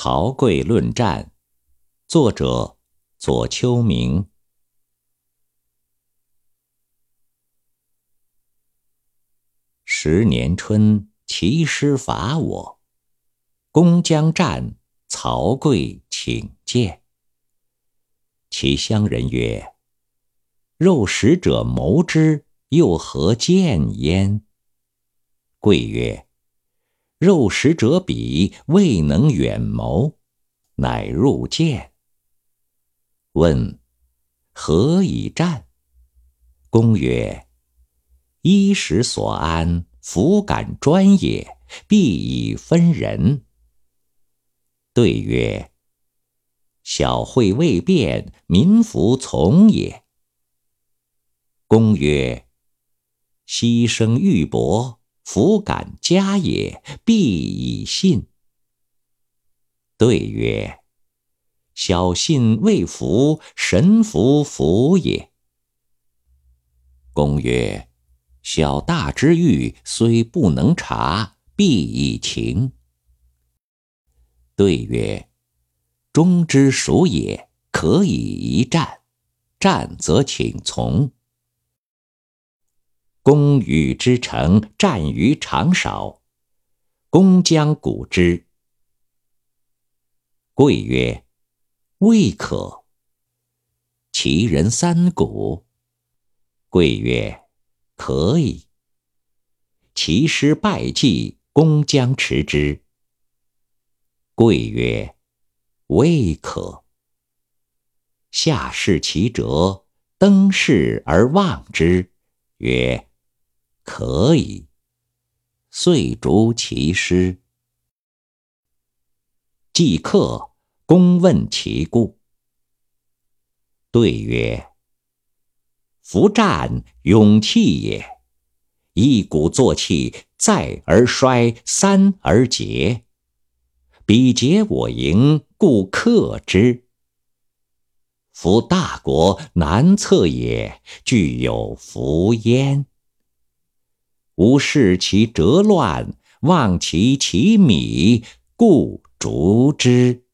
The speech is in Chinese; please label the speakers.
Speaker 1: 曹刿论战，作者左丘明。十年春，齐师伐我，公将战，曹刿请见。其乡人曰：“肉食者谋之，又何见焉？”刿曰。肉食者鄙，未能远谋，乃入见。问何以战？公曰：衣食所安，弗敢专也，必以分人。对曰：小惠未变，民弗从也。公曰：牺牲玉帛。弗敢加也，必以信。对曰：小信未服，神弗服也。公曰：小大之欲，虽不能察，必以情。对曰：忠之属也，可以一战，战则请从。公与之成，战于长勺。公将鼓之。刿曰：“未可。”其人三鼓。刿曰：“可以。”其师败绩，公将持之。刿曰：“未可。”下视其辙，登轼而望之，曰。可以，遂逐其师。既克，公问其故。对曰：“夫战，勇气也。一鼓作气，再而衰，三而竭。彼竭我盈，故克之。夫大国，难测也，具有弗焉。”吾视其辙乱，望其其米，故逐之。